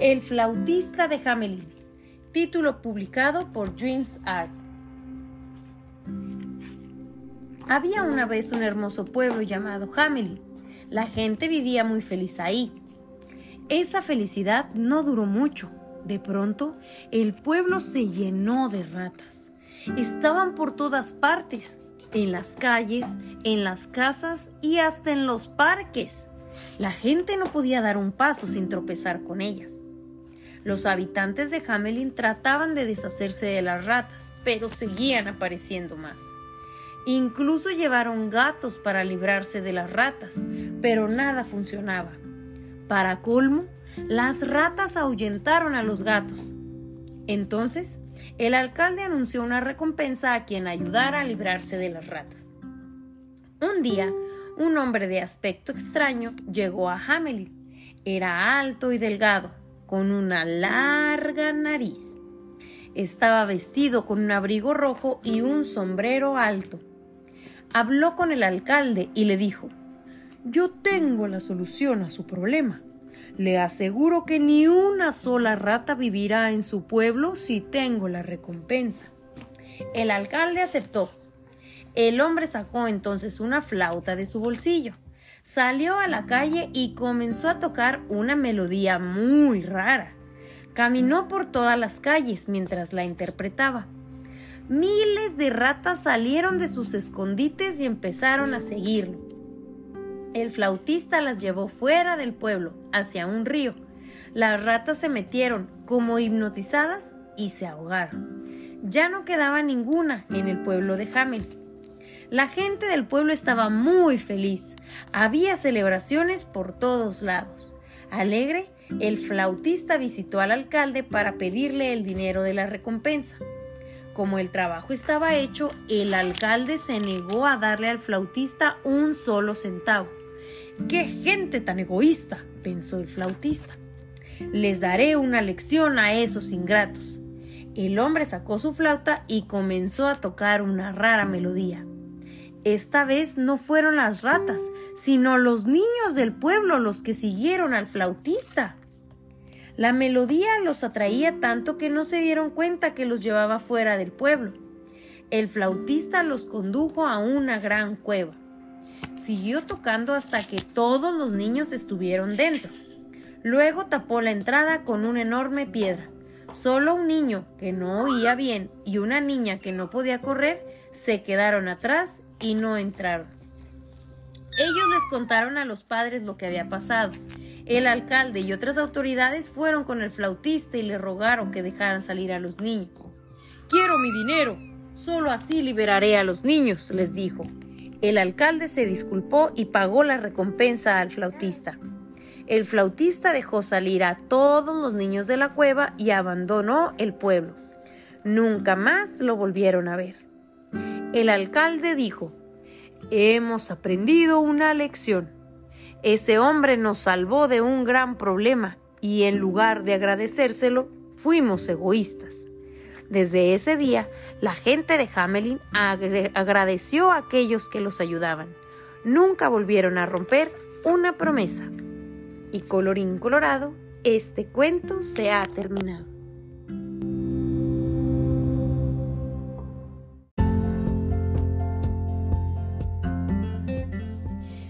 El flautista de Hamelin. Título publicado por Dreams Art. Había una vez un hermoso pueblo llamado Hamelin. La gente vivía muy feliz ahí. Esa felicidad no duró mucho. De pronto, el pueblo se llenó de ratas. Estaban por todas partes, en las calles, en las casas y hasta en los parques. La gente no podía dar un paso sin tropezar con ellas. Los habitantes de Hamelin trataban de deshacerse de las ratas, pero seguían apareciendo más. Incluso llevaron gatos para librarse de las ratas, pero nada funcionaba. Para colmo, las ratas ahuyentaron a los gatos. Entonces, el alcalde anunció una recompensa a quien ayudara a librarse de las ratas. Un día, un hombre de aspecto extraño llegó a Hamelin. Era alto y delgado, con una larga nariz. Estaba vestido con un abrigo rojo y un sombrero alto. Habló con el alcalde y le dijo, Yo tengo la solución a su problema. Le aseguro que ni una sola rata vivirá en su pueblo si tengo la recompensa. El alcalde aceptó. El hombre sacó entonces una flauta de su bolsillo, salió a la calle y comenzó a tocar una melodía muy rara. Caminó por todas las calles mientras la interpretaba. Miles de ratas salieron de sus escondites y empezaron a seguirlo. El flautista las llevó fuera del pueblo, hacia un río. Las ratas se metieron como hipnotizadas y se ahogaron. Ya no quedaba ninguna en el pueblo de Hamel. La gente del pueblo estaba muy feliz. Había celebraciones por todos lados. Alegre, el flautista visitó al alcalde para pedirle el dinero de la recompensa. Como el trabajo estaba hecho, el alcalde se negó a darle al flautista un solo centavo. ¡Qué gente tan egoísta! pensó el flautista. Les daré una lección a esos ingratos. El hombre sacó su flauta y comenzó a tocar una rara melodía. Esta vez no fueron las ratas, sino los niños del pueblo los que siguieron al flautista. La melodía los atraía tanto que no se dieron cuenta que los llevaba fuera del pueblo. El flautista los condujo a una gran cueva. Siguió tocando hasta que todos los niños estuvieron dentro. Luego tapó la entrada con una enorme piedra. Solo un niño que no oía bien y una niña que no podía correr se quedaron atrás y no entraron. Ellos les contaron a los padres lo que había pasado. El alcalde y otras autoridades fueron con el flautista y le rogaron que dejaran salir a los niños. Quiero mi dinero. Solo así liberaré a los niños, les dijo. El alcalde se disculpó y pagó la recompensa al flautista. El flautista dejó salir a todos los niños de la cueva y abandonó el pueblo. Nunca más lo volvieron a ver. El alcalde dijo, Hemos aprendido una lección. Ese hombre nos salvó de un gran problema y en lugar de agradecérselo, fuimos egoístas. Desde ese día, la gente de Hamelin agradeció a aquellos que los ayudaban. Nunca volvieron a romper una promesa. Y colorín colorado, este cuento se ha terminado.